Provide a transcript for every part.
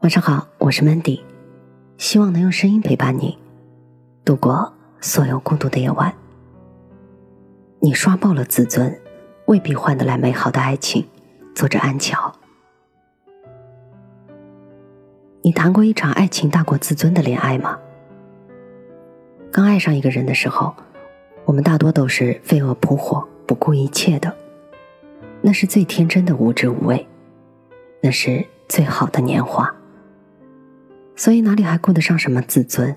晚上好，我是 Mandy，希望能用声音陪伴你度过所有孤独的夜晚。你刷爆了自尊，未必换得来美好的爱情。作者安乔，你谈过一场爱情大过自尊的恋爱吗？刚爱上一个人的时候，我们大多都是飞蛾扑火、不顾一切的，那是最天真的无知无畏，那是最好的年华。所以哪里还顾得上什么自尊？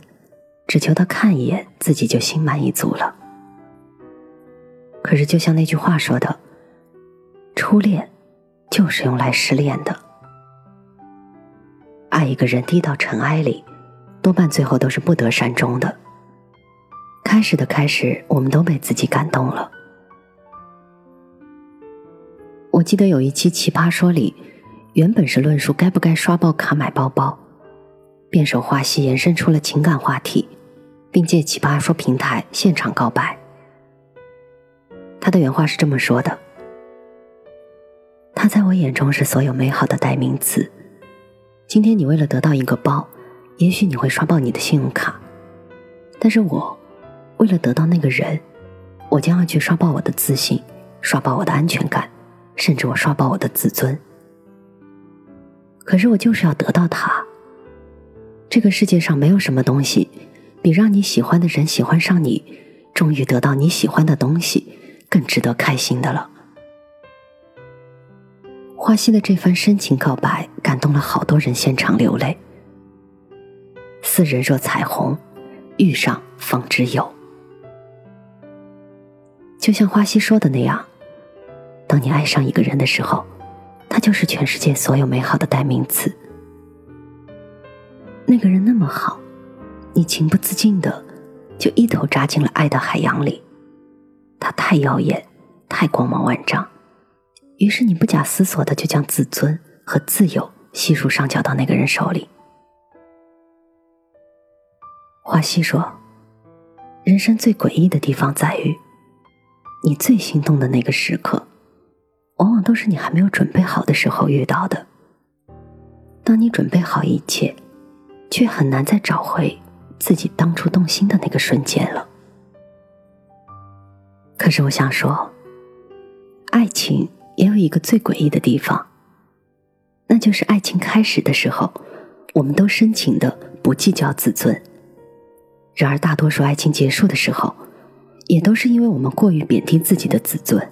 只求他看一眼，自己就心满意足了。可是，就像那句话说的：“初恋就是用来失恋的。”爱一个人低到尘埃里，多半最后都是不得善终的。开始的开始，我们都被自己感动了。我记得有一期《奇葩说》里，原本是论述该不该刷爆卡买包包。辩手华西延伸出了情感话题，并借奇葩说平台现场告白。他的原话是这么说的：“他在我眼中是所有美好的代名词。今天你为了得到一个包，也许你会刷爆你的信用卡，但是我为了得到那个人，我将要去刷爆我的自信，刷爆我的安全感，甚至我刷爆我的自尊。可是我就是要得到他。”这个世界上没有什么东西，比让你喜欢的人喜欢上你，终于得到你喜欢的东西，更值得开心的了。花溪的这番深情告白，感动了好多人，现场流泪。似人若彩虹，遇上方知有。就像花溪说的那样，当你爱上一个人的时候，他就是全世界所有美好的代名词。那个人那么好，你情不自禁的就一头扎进了爱的海洋里。他太耀眼，太光芒万丈，于是你不假思索的就将自尊和自由悉数上缴到那个人手里。华西说：“人生最诡异的地方在于，你最心动的那个时刻，往往都是你还没有准备好的时候遇到的。当你准备好一切。”却很难再找回自己当初动心的那个瞬间了。可是我想说，爱情也有一个最诡异的地方，那就是爱情开始的时候，我们都深情的不计较自尊；然而大多数爱情结束的时候，也都是因为我们过于贬低自己的自尊。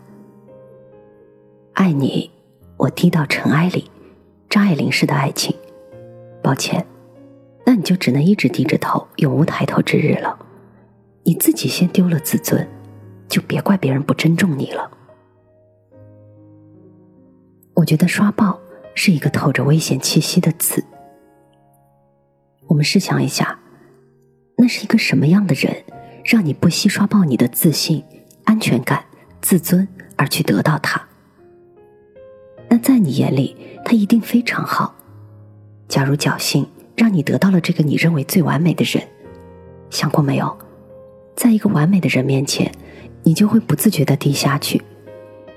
爱你，我低到尘埃里，张爱玲式的爱情。抱歉。那你就只能一直低着头，永无抬头之日了。你自己先丢了自尊，就别怪别人不尊重你了。我觉得刷爆是一个透着危险气息的词。我们试想一下，那是一个什么样的人，让你不惜刷爆你的自信、安全感、自尊而去得到他？那在你眼里，他一定非常好。假如侥幸。让你得到了这个你认为最完美的人，想过没有？在一个完美的人面前，你就会不自觉的低下去，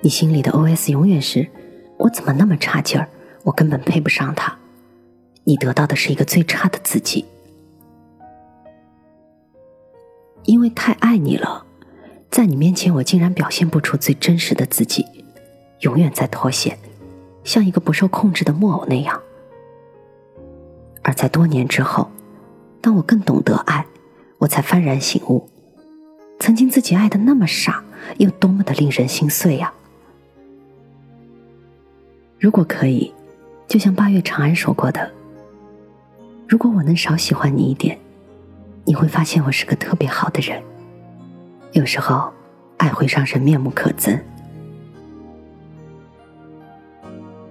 你心里的 OS 永远是：我怎么那么差劲儿？我根本配不上他。你得到的是一个最差的自己，因为太爱你了，在你面前我竟然表现不出最真实的自己，永远在脱线，像一个不受控制的木偶那样。而在多年之后，当我更懂得爱，我才幡然醒悟，曾经自己爱的那么傻，又多么的令人心碎呀！如果可以，就像八月长安说过的：“如果我能少喜欢你一点，你会发现我是个特别好的人。”有时候，爱会让人面目可憎。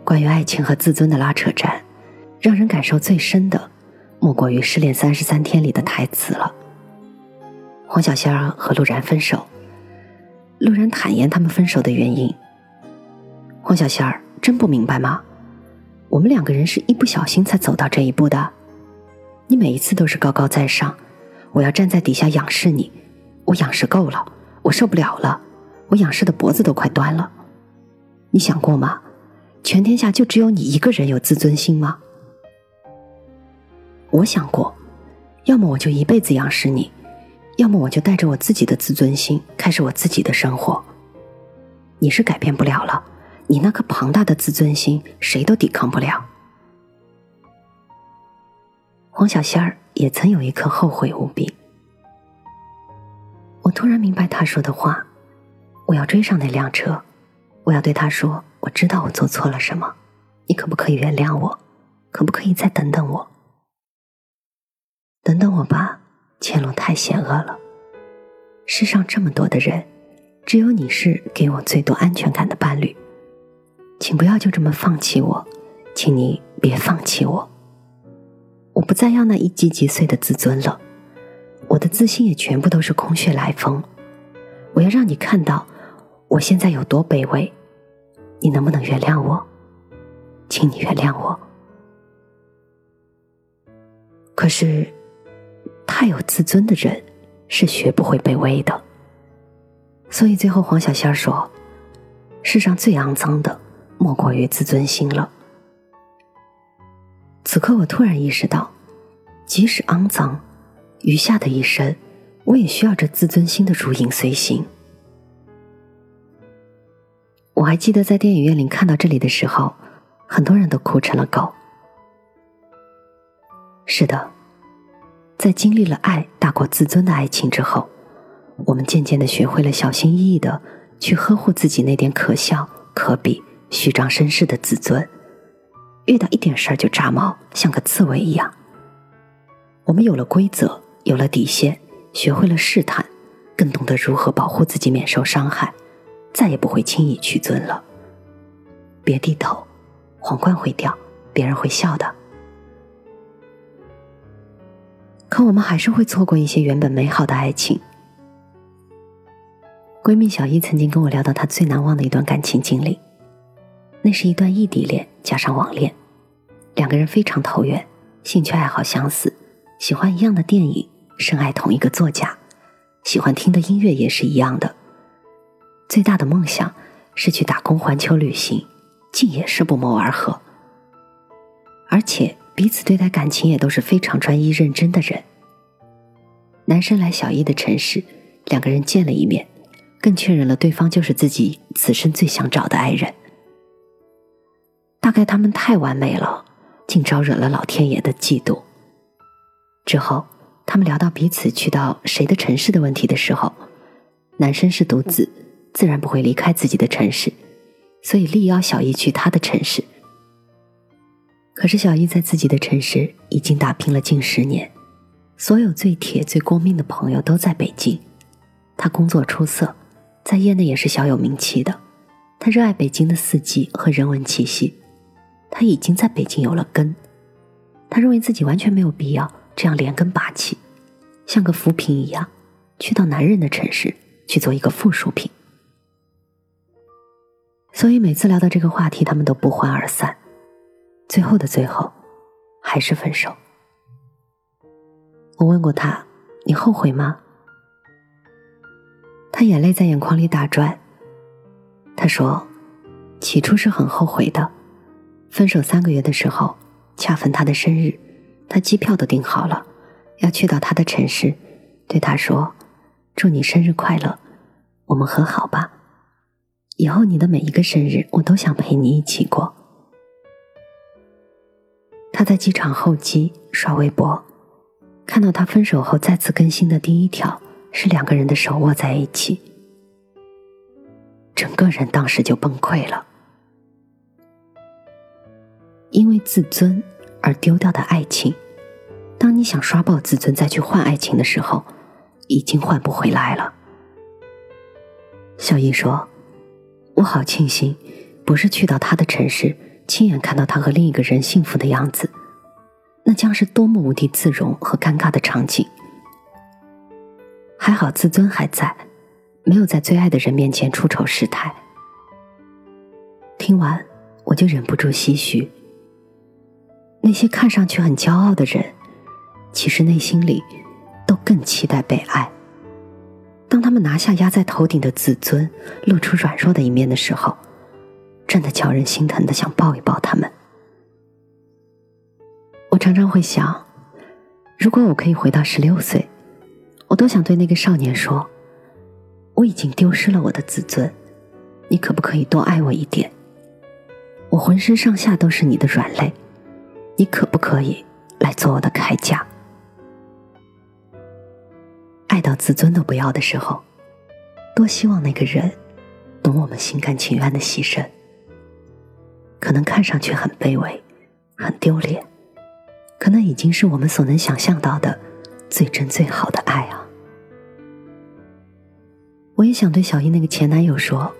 关于爱情和自尊的拉扯战。让人感受最深的，莫过于《失恋三十三天》里的台词了。黄小仙儿和陆然分手，陆然坦言他们分手的原因。黄小仙儿真不明白吗？我们两个人是一不小心才走到这一步的。你每一次都是高高在上，我要站在底下仰视你，我仰视够了，我受不了了，我仰视的脖子都快断了。你想过吗？全天下就只有你一个人有自尊心吗？我想过，要么我就一辈子仰视你，要么我就带着我自己的自尊心开始我自己的生活。你是改变不了了，你那颗庞大的自尊心，谁都抵抗不了。黄小仙儿也曾有一刻后悔无比。我突然明白他说的话，我要追上那辆车，我要对他说：“我知道我做错了什么，你可不可以原谅我？可不可以再等等我？”等等我吧，前路太险恶了。世上这么多的人，只有你是给我最多安全感的伴侣。请不要就这么放弃我，请你别放弃我。我不再要那一击即碎的自尊了，我的自信也全部都是空穴来风。我要让你看到我现在有多卑微，你能不能原谅我？请你原谅我。可是。太有自尊的人是学不会卑微的，所以最后黄小仙说：“世上最肮脏的莫过于自尊心了。”此刻我突然意识到，即使肮脏，余下的一生，我也需要这自尊心的如影随形。我还记得在电影院里看到这里的时候，很多人都哭成了狗。是的。在经历了爱大过自尊的爱情之后，我们渐渐的学会了小心翼翼的去呵护自己那点可笑、可比、虚张声势的自尊。遇到一点事儿就炸毛，像个刺猬一样。我们有了规则，有了底线，学会了试探，更懂得如何保护自己免受伤害，再也不会轻易屈尊了。别低头，皇冠会掉，别人会笑的。可我们还是会错过一些原本美好的爱情。闺蜜小伊曾经跟我聊到她最难忘的一段感情经历，那是一段异地恋加上网恋，两个人非常投缘，兴趣爱好相似，喜欢一样的电影，深爱同一个作家，喜欢听的音乐也是一样的。最大的梦想是去打工环球旅行，竟也是不谋而合，而且。彼此对待感情也都是非常专一认真的人。男生来小易的城市，两个人见了一面，更确认了对方就是自己此生最想找的爱人。大概他们太完美了，竟招惹了老天爷的嫉妒。之后，他们聊到彼此去到谁的城市的问题的时候，男生是独子，自然不会离开自己的城市，所以力邀小伊去他的城市。可是小易在自己的城市已经打拼了近十年，所有最铁最过命的朋友都在北京。他工作出色，在业内也是小有名气的。他热爱北京的四季和人文气息，他已经在北京有了根。他认为自己完全没有必要这样连根拔起，像个浮萍一样，去到男人的城市去做一个附属品。所以每次聊到这个话题，他们都不欢而散。最后的最后，还是分手。我问过他：“你后悔吗？”他眼泪在眼眶里打转。他说：“起初是很后悔的。分手三个月的时候，恰逢他的生日，他机票都订好了，要去到他的城市，对他说：‘祝你生日快乐，我们和好吧。以后你的每一个生日，我都想陪你一起过。’”他在机场候机刷微博，看到他分手后再次更新的第一条是两个人的手握在一起，整个人当时就崩溃了。因为自尊而丢掉的爱情，当你想刷爆自尊再去换爱情的时候，已经换不回来了。小易说：“我好庆幸，不是去到他的城市。”亲眼看到他和另一个人幸福的样子，那将是多么无地自容和尴尬的场景。还好自尊还在，没有在最爱的人面前出丑失态。听完，我就忍不住唏嘘：那些看上去很骄傲的人，其实内心里都更期待被爱。当他们拿下压在头顶的自尊，露出软弱的一面的时候。真的叫人心疼的，想抱一抱他们。常常会想，如果我可以回到十六岁，我多想对那个少年说：“我已经丢失了我的自尊，你可不可以多爱我一点？我浑身上下都是你的软肋，你可不可以来做我的铠甲？”爱到自尊都不要的时候，多希望那个人懂我们心甘情愿的牺牲。可能看上去很卑微，很丢脸。可能已经是我们所能想象到的最真最好的爱啊！我也想对小英那个前男友说：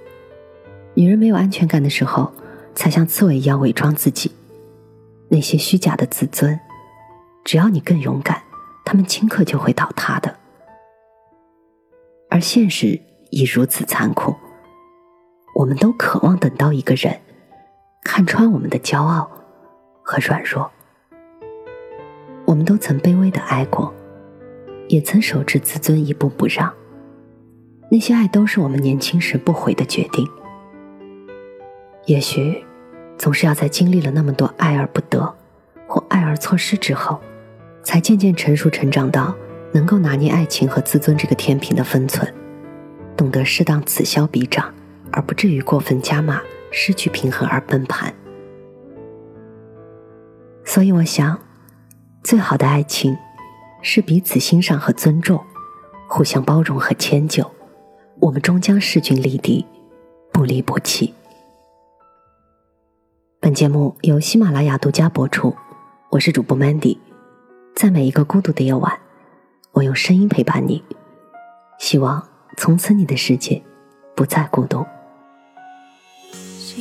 女人没有安全感的时候，才像刺猬一样伪装自己。那些虚假的自尊，只要你更勇敢，他们顷刻就会倒塌的。而现实已如此残酷，我们都渴望等到一个人看穿我们的骄傲和软弱。我们都曾卑微的爱过，也曾守着自尊一步不让。那些爱都是我们年轻时不悔的决定。也许，总是要在经历了那么多爱而不得，或爱而错失之后，才渐渐成熟成长到能够拿捏爱情和自尊这个天平的分寸，懂得适当此消彼长，而不至于过分加码，失去平衡而崩盘。所以，我想。最好的爱情，是彼此欣赏和尊重，互相包容和迁就。我们终将势均力敌，不离不弃。本节目由喜马拉雅独家播出，我是主播 Mandy。在每一个孤独的夜晚，我用声音陪伴你，希望从此你的世界不再孤独。世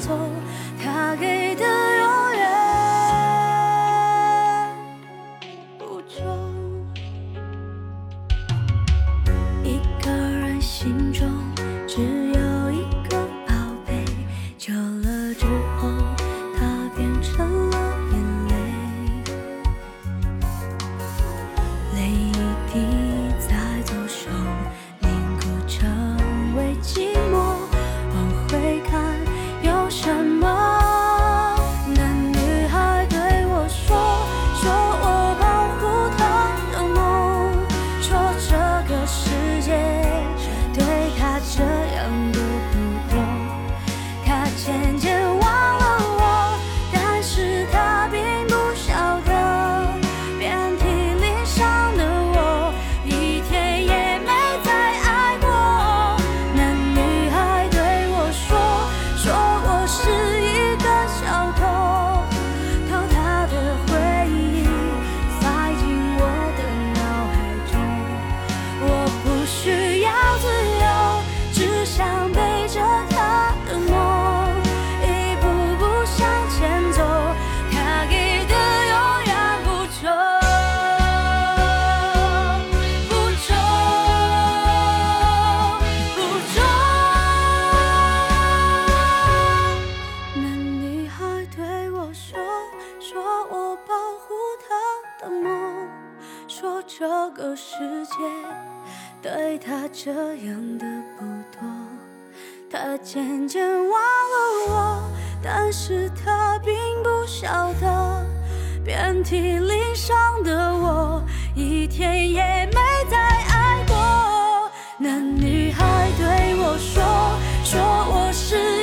错。他给的个世界对他这样的不多，他渐渐忘了我，但是他并不晓得，遍体鳞伤的我，一天也没再爱过。那女孩对我说，说我是。